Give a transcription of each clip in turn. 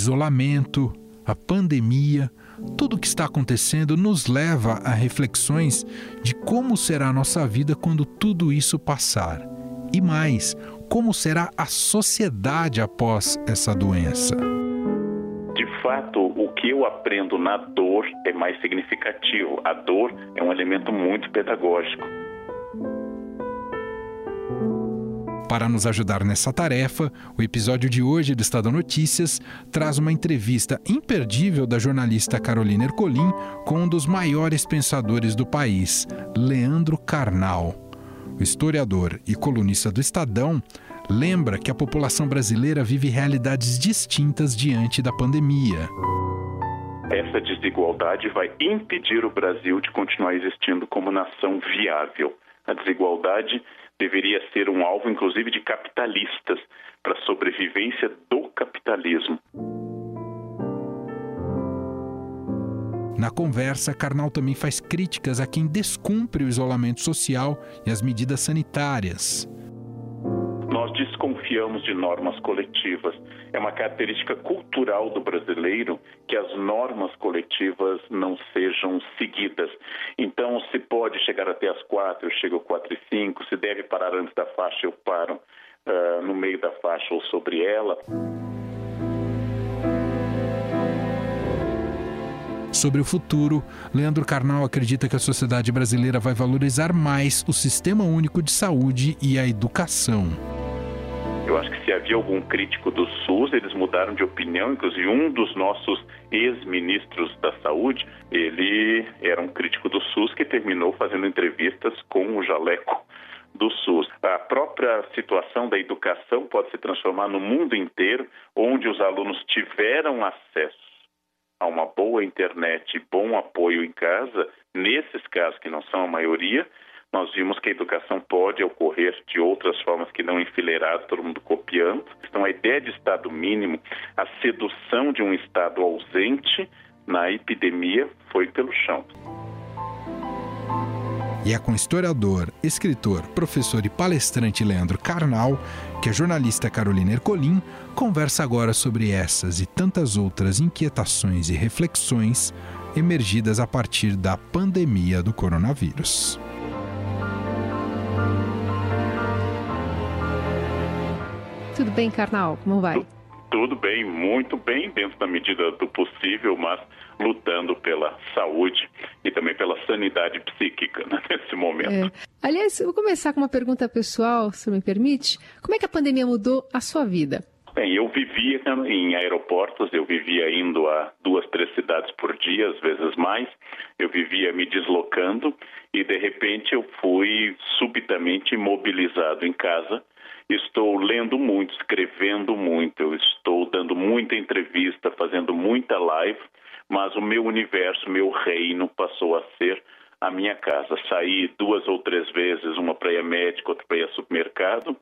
isolamento, a pandemia, tudo o que está acontecendo nos leva a reflexões de como será a nossa vida quando tudo isso passar. E mais, como será a sociedade após essa doença. De fato, o que eu aprendo na dor é mais significativo. A dor é um elemento muito pedagógico. Para nos ajudar nessa tarefa, o episódio de hoje do Estado Notícias traz uma entrevista imperdível da jornalista Carolina Ercolim com um dos maiores pensadores do país, Leandro Carnal. O historiador e colunista do Estadão lembra que a população brasileira vive realidades distintas diante da pandemia. Essa desigualdade vai impedir o Brasil de continuar existindo como nação viável. A desigualdade deveria ser um alvo, inclusive, de capitalistas para a sobrevivência do capitalismo. Na conversa, Karnal também faz críticas a quem descumpre o isolamento social e as medidas sanitárias. Nós desconfiamos de normas coletivas. É uma característica cultural do brasileiro que as normas coletivas não sejam seguidas. Então, se pode chegar até as quatro, eu chego quatro e cinco. Se deve parar antes da faixa, eu paro uh, no meio da faixa ou sobre ela. Sobre o futuro, Leandro Carnal acredita que a sociedade brasileira vai valorizar mais o sistema único de saúde e a educação. Eu acho que se havia algum crítico do SUS, eles mudaram de opinião. Inclusive, um dos nossos ex-ministros da Saúde, ele era um crítico do SUS que terminou fazendo entrevistas com o jaleco do SUS. A própria situação da educação pode se transformar no mundo inteiro, onde os alunos tiveram acesso a uma boa internet bom apoio em casa, nesses casos que não são a maioria, nós vimos que a educação pode ocorrer de outras formas que não enfileirado, todo mundo copiando. Então, a ideia de Estado mínimo, a sedução de um Estado ausente na epidemia foi pelo chão. E é com historiador, escritor, professor e palestrante Leandro Carnal que a jornalista Carolina Ercolim conversa agora sobre essas e tantas outras inquietações e reflexões emergidas a partir da pandemia do coronavírus. Tudo bem, Carnal? Como vai? Tudo bem, muito bem, dentro da medida do possível, mas lutando pela saúde e também pela sanidade psíquica né, nesse momento. É. Aliás, eu vou começar com uma pergunta pessoal, se me permite. Como é que a pandemia mudou a sua vida? Bem, eu vivia em aeroportos, eu vivia indo a duas, três cidades por dia, às vezes mais. Eu vivia me deslocando e, de repente, eu fui subitamente imobilizado em casa Estou lendo muito, escrevendo muito, eu estou dando muita entrevista, fazendo muita live, mas o meu universo, meu reino passou a ser a minha casa. Saí duas ou três vezes, uma para a médico, outra para ir a supermercado,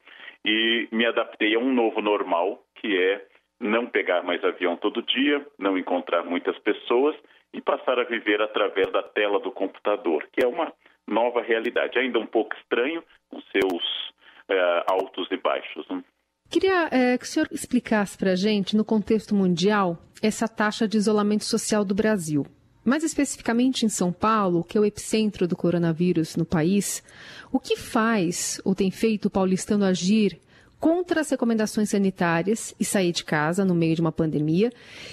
e me adaptei a um novo normal, que é não pegar mais avião todo dia, não encontrar muitas pessoas e passar a viver através da tela do computador, que é uma nova realidade. Ainda um pouco estranho, com seus é, altos e baixos. Né? Queria é, que o senhor explicasse para a gente, no contexto mundial, essa taxa de isolamento social do Brasil. Mais especificamente em São Paulo, que é o epicentro do coronavírus no país, o que faz ou tem feito o paulistano agir contra as recomendações sanitárias e sair de casa no meio de uma pandemia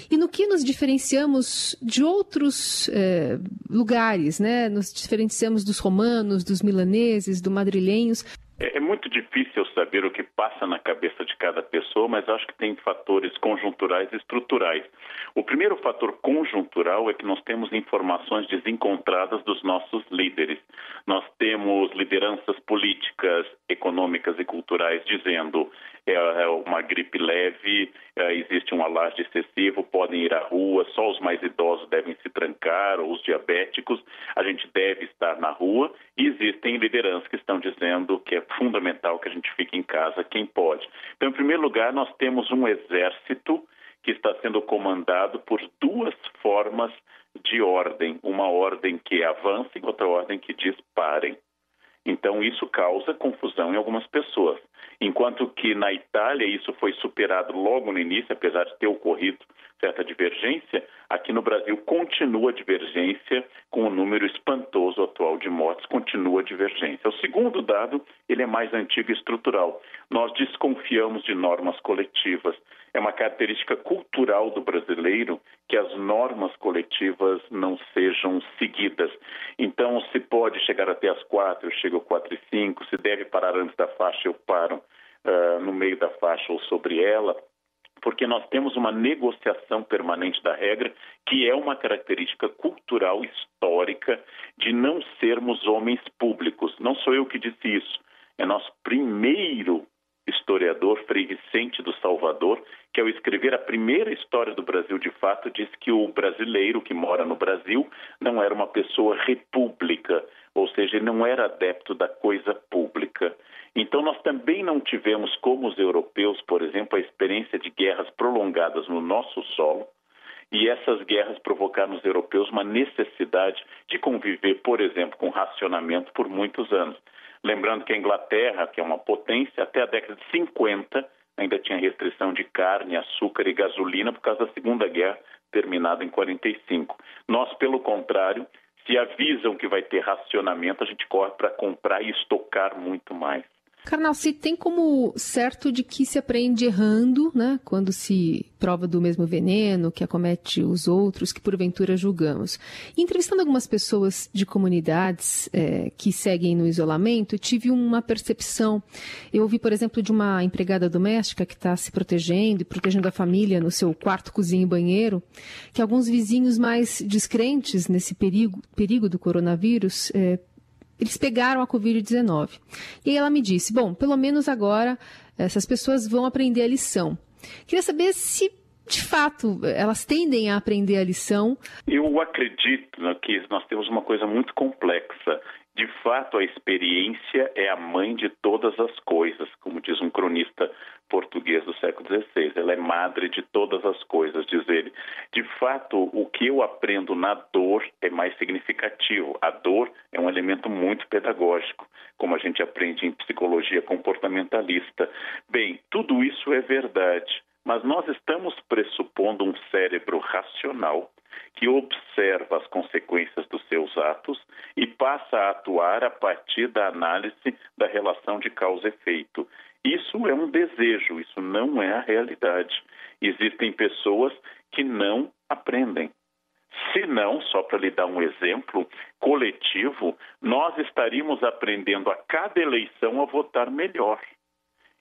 e no que nos diferenciamos de outros eh, lugares, né? Nos diferenciamos dos romanos, dos milaneses, dos madrilenhos. É, é, muito difícil saber o que passa na cabeça de cada pessoa, mas acho que tem fatores conjunturais e estruturais. O primeiro fator conjuntural é que nós temos informações desencontradas dos nossos líderes. Nós temos lideranças políticas, econômicas e culturais dizendo é, é uma gripe leve, é, existe um alarde excessivo, podem ir à rua, só os mais idosos devem se trancar, ou os diabéticos, a gente deve estar na rua, e existem lideranças que estão dizendo que é fundamental que a gente fique em casa, quem pode. Então, em primeiro lugar, nós temos um exército que está sendo comandado por duas formas de ordem, uma ordem que avance e outra ordem que diz parem. Então, isso causa confusão em algumas pessoas. Enquanto que na Itália isso foi superado logo no início, apesar de ter ocorrido certa divergência, aqui no Brasil continua a divergência com o número espantoso atual de mortes, continua a divergência. O segundo dado, ele é mais antigo e estrutural. Nós desconfiamos de normas coletivas. É uma característica cultural do brasileiro que as normas coletivas não sejam seguidas. Então, se pode chegar até as quatro, eu chego quatro e cinco. Se deve parar antes da faixa, eu paro uh, no meio da faixa ou sobre ela porque nós temos uma negociação permanente da regra, que é uma característica cultural histórica de não sermos homens públicos. Não sou eu que disse isso, é nosso primeiro historiador, Frei Vicente do Salvador, que ao escrever a primeira história do Brasil de fato, disse que o brasileiro que mora no Brasil não era uma pessoa república, ou seja, não era adepto da coisa pública. Então, nós também não tivemos, como os europeus, por exemplo, a experiência de guerras prolongadas no nosso solo, e essas guerras provocaram nos europeus uma necessidade de conviver, por exemplo, com racionamento por muitos anos. Lembrando que a Inglaterra, que é uma potência, até a década de 50 ainda tinha restrição de carne, açúcar e gasolina por causa da Segunda Guerra, terminada em 45. Nós, pelo contrário, se avisam que vai ter racionamento, a gente corre para comprar e estocar muito mais. Carnal, se tem como certo de que se aprende errando, né? Quando se prova do mesmo veneno que acomete os outros, que porventura julgamos. E, entrevistando algumas pessoas de comunidades é, que seguem no isolamento, tive uma percepção. Eu ouvi, por exemplo, de uma empregada doméstica que está se protegendo e protegendo a família no seu quarto, cozinha e banheiro, que alguns vizinhos mais descrentes nesse perigo, perigo do coronavírus é, eles pegaram a Covid-19. E aí ela me disse: bom, pelo menos agora essas pessoas vão aprender a lição. Queria saber se de fato, elas tendem a aprender a lição? Eu acredito que nós temos uma coisa muito complexa. De fato, a experiência é a mãe de todas as coisas, como diz um cronista português do século XVI. Ela é madre de todas as coisas, diz ele. De fato, o que eu aprendo na dor é mais significativo. A dor é um elemento muito pedagógico, como a gente aprende em psicologia comportamentalista. Bem, tudo isso é verdade, mas nós estamos pressupondo um cérebro racional que observa as consequências dos seus atos e passa a atuar a partir da análise da relação de causa-efeito. Isso é um desejo, isso não é a realidade. Existem pessoas que não aprendem. Se não, só para lhe dar um exemplo coletivo, nós estaríamos aprendendo a cada eleição a votar melhor.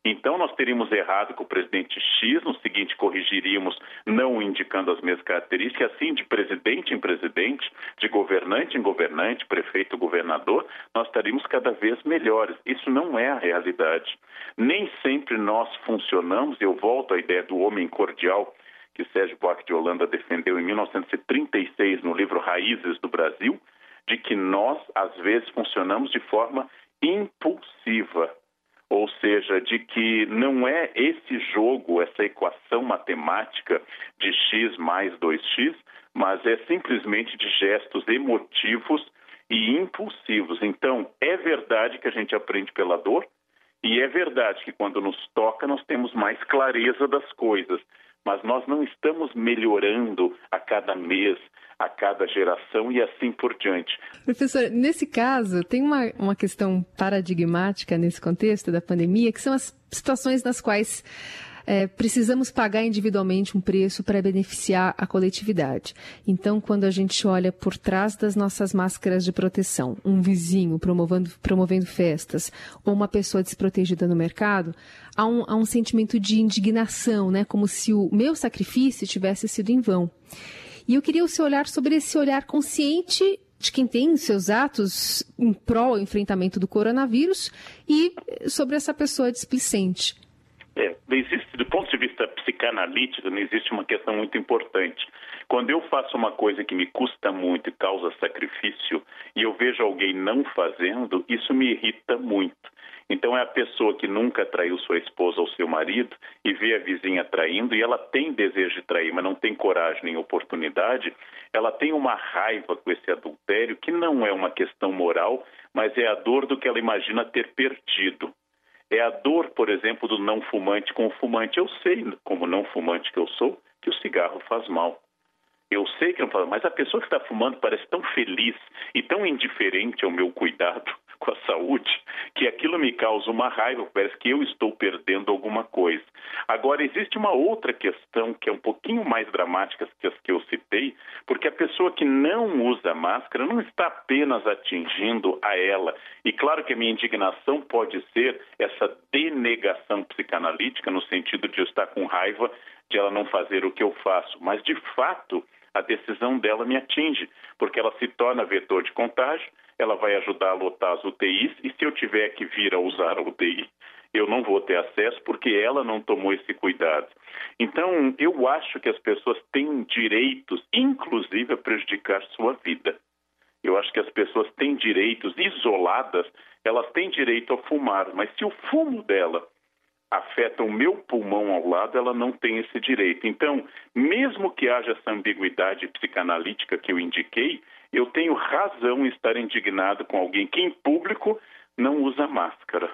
Então, nós teríamos errado com o presidente X, no seguinte, corrigiríamos não indicando as mesmas características, assim, de presidente em presidente, de governante em governante, prefeito, governador, nós estaríamos cada vez melhores. Isso não é a realidade. Nem sempre nós funcionamos, eu volto à ideia do homem cordial, que Sérgio Buarque de Holanda defendeu em 1936 no livro Raízes do Brasil, de que nós, às vezes, funcionamos de forma impulsiva ou seja, de que não é esse jogo, essa equação matemática de x mais 2x, mas é simplesmente de gestos emotivos e impulsivos. Então, é verdade que a gente aprende pela dor, e é verdade que quando nos toca nós temos mais clareza das coisas, mas nós não estamos melhorando a cada mês, a cada geração e assim por diante. Professor, nesse caso, tem uma, uma questão paradigmática nesse contexto da pandemia, que são as situações nas quais é, precisamos pagar individualmente um preço para beneficiar a coletividade. Então, quando a gente olha por trás das nossas máscaras de proteção, um vizinho promovendo, promovendo festas ou uma pessoa desprotegida no mercado, há um, há um sentimento de indignação, né? como se o meu sacrifício tivesse sido em vão. E eu queria o seu olhar sobre esse olhar consciente de quem tem seus atos em prol do enfrentamento do coronavírus e sobre essa pessoa displicente. É, existe, do ponto de vista psicanalítico, não existe uma questão muito importante. Quando eu faço uma coisa que me custa muito e causa sacrifício, e eu vejo alguém não fazendo, isso me irrita muito. Então é a pessoa que nunca traiu sua esposa ou seu marido e vê a vizinha traindo e ela tem desejo de trair, mas não tem coragem nem oportunidade, ela tem uma raiva com esse adultério que não é uma questão moral, mas é a dor do que ela imagina ter perdido. É a dor, por exemplo, do não fumante com o fumante. Eu sei, como não fumante que eu sou, que o cigarro faz mal. Eu sei que não faz, mas a pessoa que está fumando parece tão feliz e tão indiferente ao meu cuidado com a saúde, que aquilo me causa uma raiva, parece que eu estou perdendo alguma coisa. Agora, existe uma outra questão que é um pouquinho mais dramática que as que eu citei, porque a pessoa que não usa máscara não está apenas atingindo a ela. E claro que a minha indignação pode ser essa denegação psicanalítica, no sentido de eu estar com raiva de ela não fazer o que eu faço, mas de fato a decisão dela me atinge, porque ela se torna vetor de contágio, ela vai ajudar a lotar as UTIs e se eu tiver que vir a usar a UTI, eu não vou ter acesso porque ela não tomou esse cuidado. Então, eu acho que as pessoas têm direitos, inclusive a prejudicar sua vida. Eu acho que as pessoas têm direitos isoladas, elas têm direito a fumar, mas se o fumo dela afeta o meu pulmão ao lado, ela não tem esse direito. Então, mesmo que haja essa ambiguidade psicanalítica que eu indiquei, eu tenho razão em estar indignado com alguém que em público não usa máscara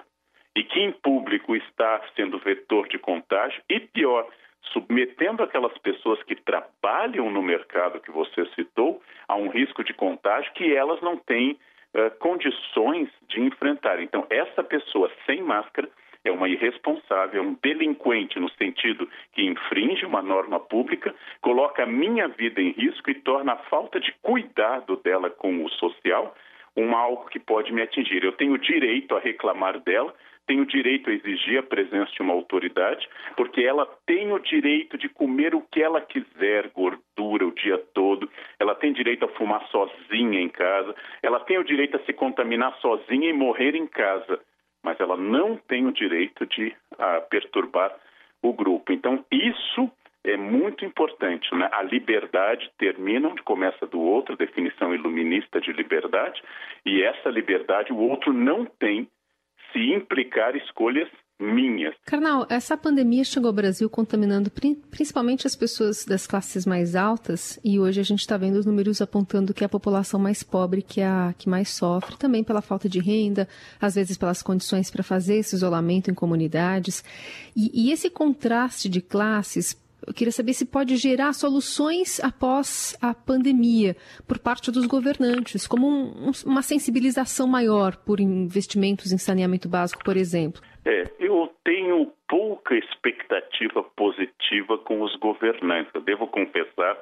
e que em público está sendo vetor de contágio e pior, submetendo aquelas pessoas que trabalham no mercado que você citou a um risco de contágio que elas não têm uh, condições de enfrentar. Então, essa pessoa sem máscara é uma irresponsável, é um delinquente no sentido que infringe uma norma pública, coloca a minha vida em risco e torna a falta de cuidado dela com o social um algo que pode me atingir. Eu tenho direito a reclamar dela, tenho direito a exigir a presença de uma autoridade, porque ela tem o direito de comer o que ela quiser, gordura o dia todo, ela tem direito a fumar sozinha em casa, ela tem o direito a se contaminar sozinha e morrer em casa mas ela não tem o direito de uh, perturbar o grupo. Então, isso é muito importante. Né? A liberdade termina onde começa do outro, definição iluminista de liberdade, e essa liberdade o outro não tem se implicar escolhas minhas. Carnal, essa pandemia chegou ao Brasil contaminando principalmente as pessoas das classes mais altas e hoje a gente está vendo os números apontando que é a população mais pobre que é a que mais sofre, também pela falta de renda, às vezes pelas condições para fazer esse isolamento em comunidades. E, e esse contraste de classes eu queria saber se pode gerar soluções após a pandemia por parte dos governantes, como um, uma sensibilização maior por investimentos em saneamento básico, por exemplo. É, eu tenho pouca expectativa positiva com os governantes. Eu devo confessar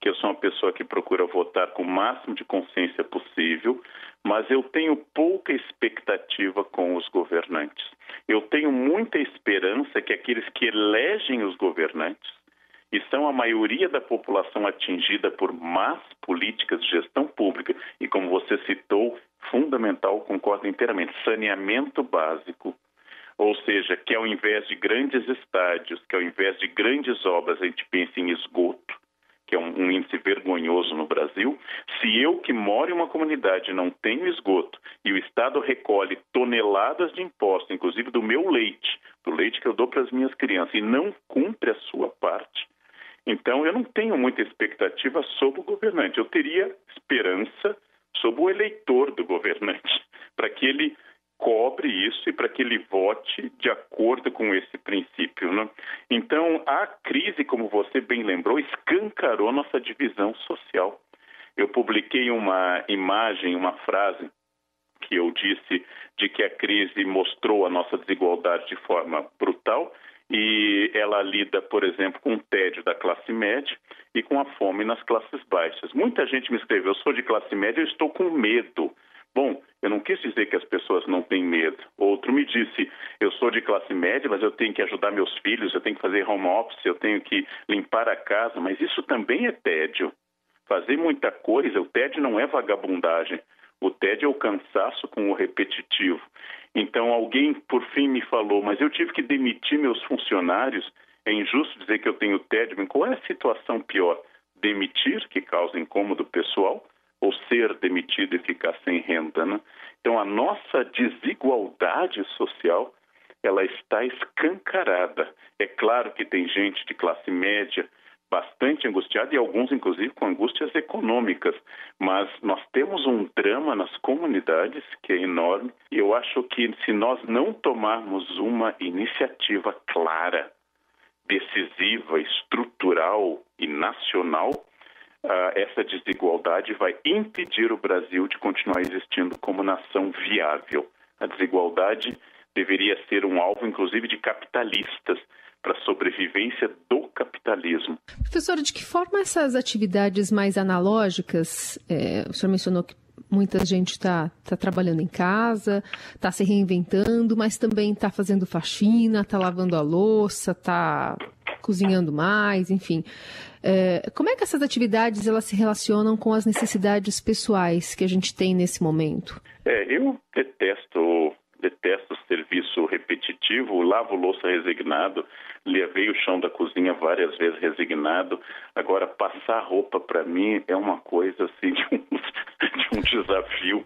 que eu sou uma pessoa que procura votar com o máximo de consciência possível, mas eu tenho pouca expectativa com os governantes. Eu tenho muita esperança que aqueles que elegem os governantes e são a maioria da população atingida por más políticas de gestão pública e, como você citou, fundamental, concordo inteiramente, saneamento básico, ou seja, que ao invés de grandes estádios, que ao invés de grandes obras, a gente pense em esgoto, que é um, um, índice vergonhoso no Brasil. Se eu que moro em uma comunidade não tenho esgoto e o Estado recolhe toneladas de impostos, inclusive do meu leite, do leite que eu dou para as minhas crianças, e não cumpre a sua parte, então eu não tenho muita expectativa sobre o governante. Eu teria esperança sobre o eleitor do governante, para que ele cobre isso e para que ele vote de acordo com esse princípio. Né? Então, a crise, como você bem lembrou, escancarou nossa divisão social. Eu publiquei uma imagem, uma frase que eu disse de que a crise mostrou a nossa desigualdade de forma brutal e ela lida, por exemplo, com o tédio da classe média e com a fome nas classes baixas. Muita gente me escreveu: eu sou de classe média, eu estou com medo Bom, eu não quis dizer que as pessoas não têm medo. Outro me disse: eu sou de classe média, mas eu tenho que ajudar meus filhos, eu tenho que fazer home office, eu tenho que limpar a casa, mas isso também é tédio. Fazer muita coisa, o tédio não é vagabundagem. O tédio é o cansaço com o repetitivo. Então, alguém por fim me falou: mas eu tive que demitir meus funcionários. É injusto dizer que eu tenho tédio. Mas qual é a situação pior? Demitir, que causa incômodo pessoal, ou ser demitido e ficar sem renda. Né? Então, a nossa desigualdade social ela está escancarada. É claro que tem gente de classe média bastante angustiada e alguns, inclusive, com angústias econômicas. Mas nós temos um drama nas comunidades que é enorme e eu acho que se nós não tomarmos uma iniciativa clara, decisiva, estrutural e nacional, essa desigualdade vai impedir o Brasil de continuar existindo como nação viável. A desigualdade deveria ser um alvo, inclusive, de capitalistas para a sobrevivência do capitalismo. Professora, de que forma essas atividades mais analógicas, é, o senhor mencionou que muita gente está tá trabalhando em casa, está se reinventando, mas também está fazendo faxina, está lavando a louça, está cozinhando mais, enfim. É, como é que essas atividades elas se relacionam com as necessidades pessoais que a gente tem nesse momento? É, eu detesto detesto serviço repetitivo, lavo louça resignado, levei o chão da cozinha várias vezes resignado. Agora, passar roupa para mim é uma coisa assim de um, de um desafio.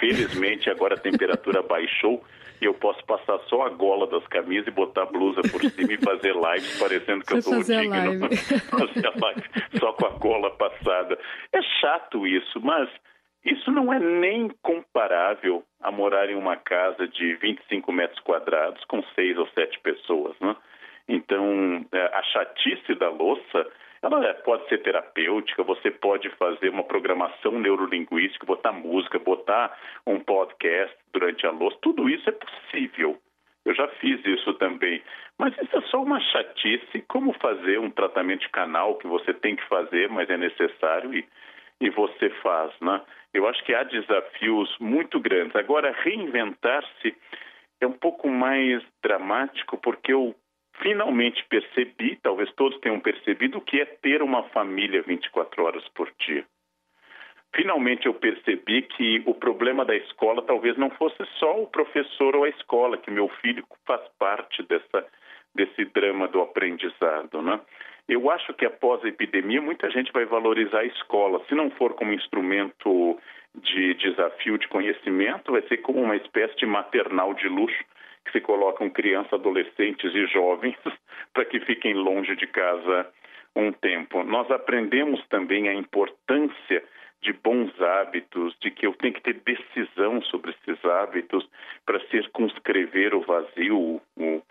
Felizmente, agora a temperatura baixou eu posso passar só a gola das camisas e botar a blusa por cima e fazer lives parecendo que Você eu sou digno. Live. fazer a live só com a gola passada. É chato isso, mas isso não é nem comparável a morar em uma casa de 25 metros quadrados com seis ou sete pessoas. Né? Então, é, a chatice da louça ela é, pode ser terapêutica, você pode fazer uma programação neurolinguística, botar música, botar um podcast durante a louça, tudo isso é possível. Eu já fiz isso também. Mas isso é só uma chatice, como fazer um tratamento de canal que você tem que fazer, mas é necessário e, e você faz, né? Eu acho que há desafios muito grandes. Agora, reinventar-se é um pouco mais dramático, porque eu finalmente percebi, talvez todos tenham percebido, o que é ter uma família 24 horas por dia. Finalmente eu percebi que o problema da escola talvez não fosse só o professor ou a escola, que meu filho faz parte dessa, desse drama do aprendizado. Né? Eu acho que após a epidemia, muita gente vai valorizar a escola. Se não for como instrumento de desafio de conhecimento, vai ser como uma espécie de maternal de luxo que se colocam crianças, adolescentes e jovens para que fiquem longe de casa um tempo. Nós aprendemos também a importância de bons hábitos, de que eu tenho que ter decisão sobre esses hábitos para circunscrever o vazio,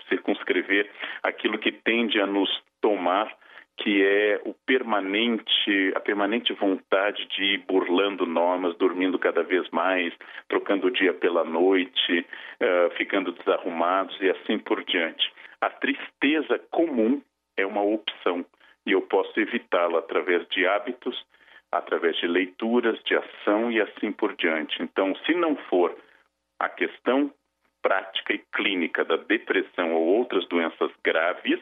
circunscrever aquilo que tende a nos tomar que é o permanente, a permanente vontade de ir burlando normas, dormindo cada vez mais, trocando o dia pela noite, uh, ficando desarrumados e assim por diante. A tristeza comum é uma opção e eu posso evitá-la através de hábitos, através de leituras, de ação e assim por diante. Então, se não for a questão prática e clínica da depressão ou outras doenças graves,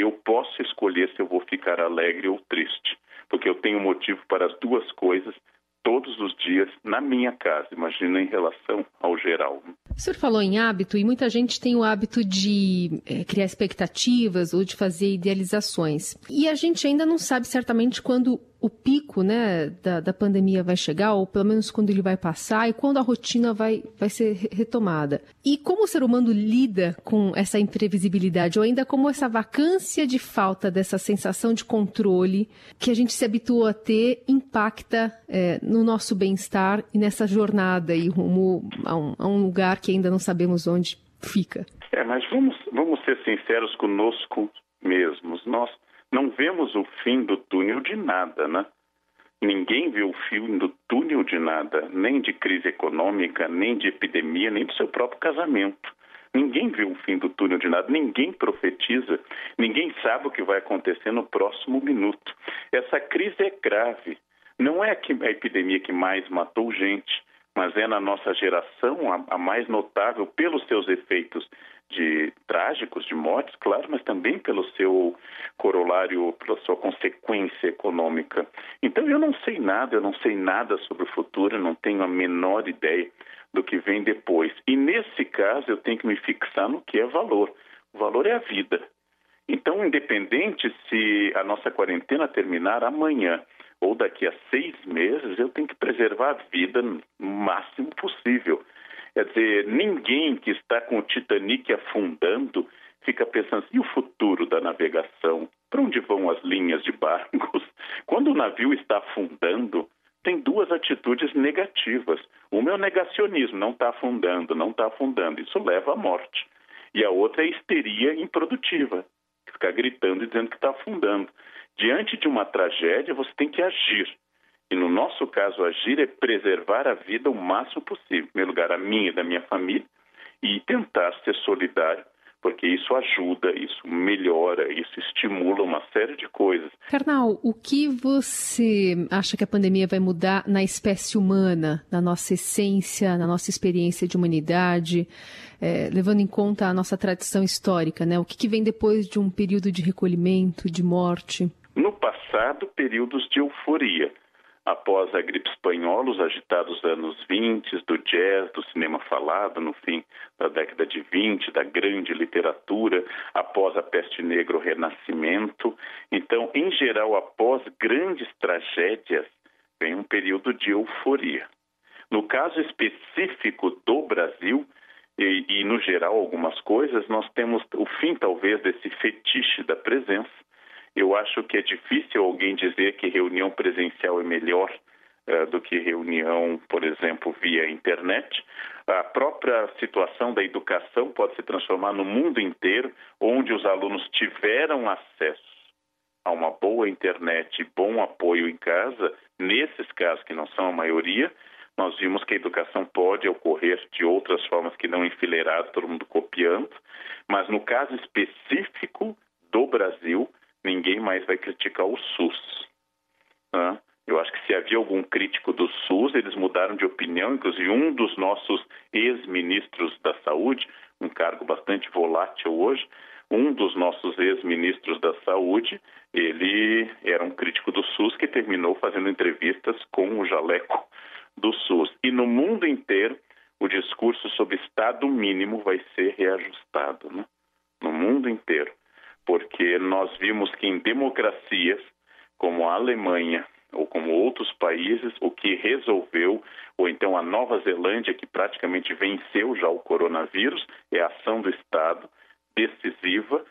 eu posso escolher se eu vou ficar alegre ou triste, porque eu tenho motivo para as duas coisas todos os dias na minha casa, imagina em relação ao geral. O senhor falou em hábito e muita gente tem o hábito de é, criar expectativas ou de fazer idealizações. E a gente ainda não sabe certamente quando o pico né, da, da pandemia vai chegar, ou pelo menos quando ele vai passar, e quando a rotina vai, vai ser retomada. E como o ser humano lida com essa imprevisibilidade, ou ainda como essa vacância de falta dessa sensação de controle que a gente se habituou a ter impacta é, no nosso bem-estar e nessa jornada e rumo a um, a um lugar que ainda não sabemos onde fica? É, mas vamos, vamos ser sinceros conosco mesmos. Nós não vemos o fim do túnel de nada, né? Ninguém vê o fim do túnel de nada, nem de crise econômica, nem de epidemia, nem do seu próprio casamento. Ninguém vê o fim do túnel de nada, ninguém profetiza, ninguém sabe o que vai acontecer no próximo minuto. Essa crise é grave. Não é a epidemia que mais matou gente, mas é na nossa geração a, a mais notável pelos seus efeitos de trágicos, de mortes, claro, mas também pelo seu corolário, pela sua consequência econômica. Então eu não sei nada, eu não sei nada sobre o futuro, eu não tenho a menor ideia do que vem depois. E nesse caso eu tenho que me fixar no que é valor. O valor é a vida. Então, independente se a nossa quarentena terminar amanhã ou daqui a seis meses, eu tenho que preservar a vida no máximo possível. Quer dizer, ninguém que está com o Titanic afundando fica pensando, e o futuro da navegação? Para onde vão as linhas de barcos? Quando o navio está afundando, tem duas atitudes negativas. Uma é o negacionismo, não está afundando, não está afundando. Isso leva à morte. E a outra é a histeria improdutiva, ficar gritando e dizendo que está afundando. Diante de uma tragédia, você tem que agir. E no nosso caso, agir é preservar a vida o máximo possível. Em primeiro lugar, a minha e da minha família, e tentar ser solidário porque isso ajuda, isso melhora, isso estimula uma série de coisas. Carnal, o que você acha que a pandemia vai mudar na espécie humana, na nossa essência, na nossa experiência de humanidade, é, levando em conta a nossa tradição histórica, né? O que, que vem depois de um período de recolhimento, de morte? No passado, períodos de euforia após a gripe espanhola, os agitados anos 20, do jazz, do cinema falado, no fim da década de 20, da grande literatura, após a peste negra, o renascimento. Então, em geral, após grandes tragédias, vem um período de euforia. No caso específico do Brasil, e, e no geral algumas coisas, nós temos o fim, talvez, desse fetiche da presença eu acho que é difícil alguém dizer que reunião presencial é melhor uh, do que reunião, por exemplo, via internet. A própria situação da educação pode se transformar no mundo inteiro, onde os alunos tiveram acesso a uma boa internet e bom apoio em casa, nesses casos que não são a maioria, nós vimos que a educação pode ocorrer de outras formas que não enfileirado, todo mundo copiando, mas no caso específico do Brasil, ninguém mais vai criticar o SUS. Né? Eu acho que se havia algum crítico do SUS, eles mudaram de opinião. Inclusive, um dos nossos ex-ministros da Saúde, um cargo bastante volátil hoje, um dos nossos ex-ministros da Saúde, ele era um crítico do SUS que terminou fazendo entrevistas com o jaleco do SUS. E no mundo inteiro, o discurso sobre Estado mínimo vai ser reajustado, né? no mundo inteiro porque nós vimos que em democracias como a Alemanha ou como outros países, o que resolveu, ou então a Nova Zelândia, que praticamente venceu já o coronavírus, é a ação do Estado decisiva,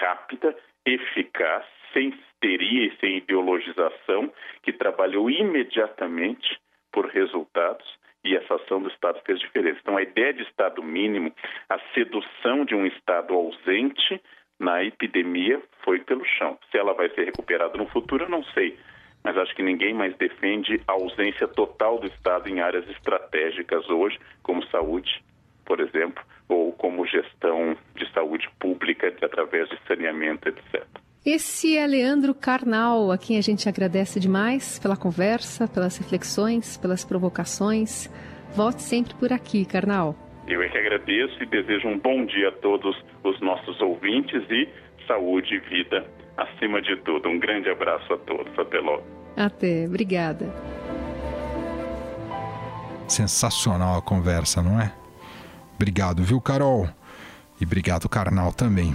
rápida, eficaz, sem histeria e sem ideologização, que trabalhou imediatamente por resultados e essa ação do Estado fez diferença. Então, a ideia de Estado mínimo, a sedução de um Estado ausente, na epidemia foi pelo chão. Se ela vai ser recuperada no futuro, eu não sei. Mas acho que ninguém mais defende a ausência total do Estado em áreas estratégicas hoje, como saúde, por exemplo, ou como gestão de saúde pública através de saneamento, etc. Esse é Leandro Carnal, a quem a gente agradece demais pela conversa, pelas reflexões, pelas provocações. Volte sempre por aqui, Carnal. Eu é que agradeço e desejo um bom dia a todos os nossos ouvintes e saúde e vida acima de tudo. Um grande abraço a todos. Até logo. Até. Obrigada. Sensacional a conversa, não é? Obrigado, viu, Carol? E obrigado, Carnal, também.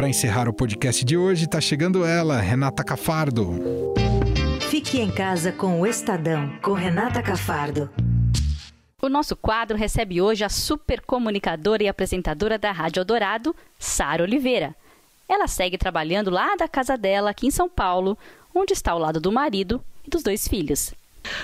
Para encerrar o podcast de hoje, está chegando ela, Renata Cafardo. Fique em casa com o Estadão, com Renata Cafardo. O nosso quadro recebe hoje a super comunicadora e apresentadora da Rádio Eldorado, Sara Oliveira. Ela segue trabalhando lá da casa dela, aqui em São Paulo, onde está ao lado do marido e dos dois filhos.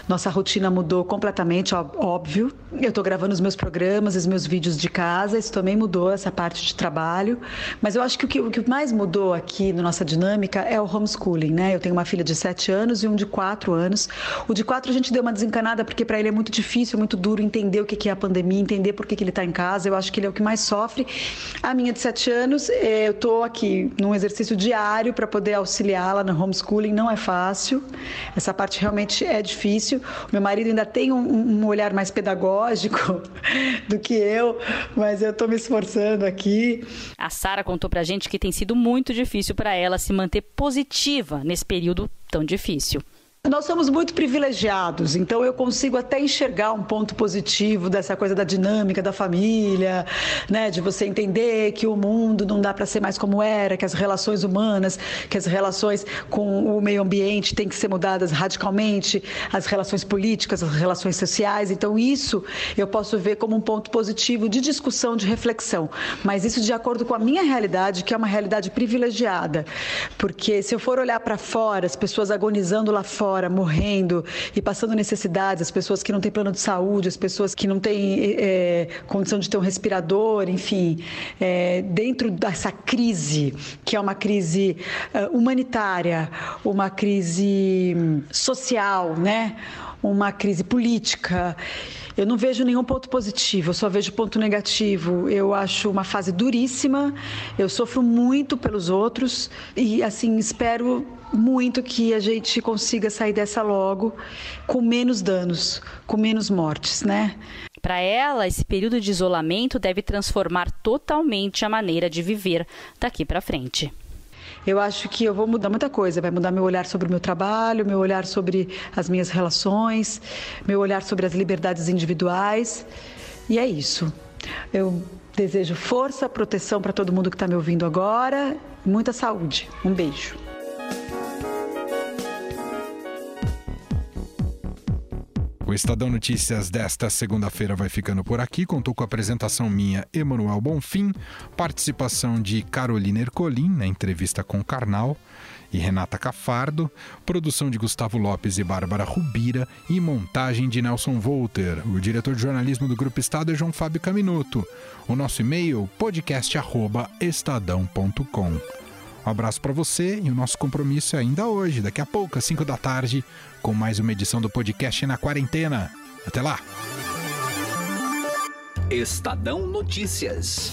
Nossa rotina mudou completamente, óbvio. Eu estou gravando os meus programas, os meus vídeos de casa, isso também mudou essa parte de trabalho. Mas eu acho que o que, o que mais mudou aqui na nossa dinâmica é o homeschooling, né? Eu tenho uma filha de 7 anos e um de 4 anos. O de 4 a gente deu uma desencanada porque para ele é muito difícil, muito duro entender o que é a pandemia, entender por que ele está em casa. Eu acho que ele é o que mais sofre. A minha de 7 anos, eh, eu estou aqui num exercício diário para poder auxiliá-la no homeschooling. Não é fácil. Essa parte realmente é difícil difícil. Meu marido ainda tem um, um olhar mais pedagógico do que eu, mas eu estou me esforçando aqui. A Sara contou para gente que tem sido muito difícil para ela se manter positiva nesse período tão difícil Nós somos muito privilegiados, então eu consigo até enxergar um ponto positivo dessa coisa da dinâmica da família, né, de você entender que o mundo não dá para ser mais como era, que as relações humanas, que as relações com o meio ambiente têm que ser mudadas radicalmente, as relações políticas, as relações sociais. Então isso eu posso ver como um ponto positivo de discussão, de reflexão, mas isso de acordo com a minha realidade, que é uma realidade privilegiada, porque se eu for olhar para fora, as pessoas agonizando lá fora fora, morrendo e passando necessidades, as pessoas que não têm plano de saúde, as pessoas que não têm é, condição de ter um respirador, enfim, é, dentro dessa crise, que é uma crise humanitária, uma crise social, né? uma crise política. Eu não vejo nenhum ponto positivo, eu só vejo ponto negativo. Eu acho uma fase duríssima, eu sofro muito pelos outros e, assim, espero muito que a gente consiga sair dessa logo com menos danos, com menos mortes, né? Para ela, esse período de isolamento deve transformar totalmente a maneira de viver daqui para frente eu acho que eu vou mudar muita coisa. Vai mudar meu olhar sobre o meu trabalho, meu olhar sobre as minhas relações, meu olhar sobre as liberdades individuais. E é isso. Eu desejo força, proteção para todo mundo que está me ouvindo agora, muita saúde. Um beijo. O Estadão Notícias desta segunda-feira vai ficando por aqui. Contou com a apresentação minha, Emanuel Bonfim, participação de Carolina Ercolim na entrevista com Karnal e Renata Cafardo, produção de Gustavo Lopes e Bárbara Rubira e montagem de Nelson Volter. O diretor de jornalismo do Grupo Estado é João Fábio Caminoto. O nosso e-mail podcast@estadão.com. Um abraço para você e o nosso compromisso é ainda hoje, daqui a pouco, às 5 da tarde, com mais uma edição do podcast na quarentena. Até lá! Estadão Notícias.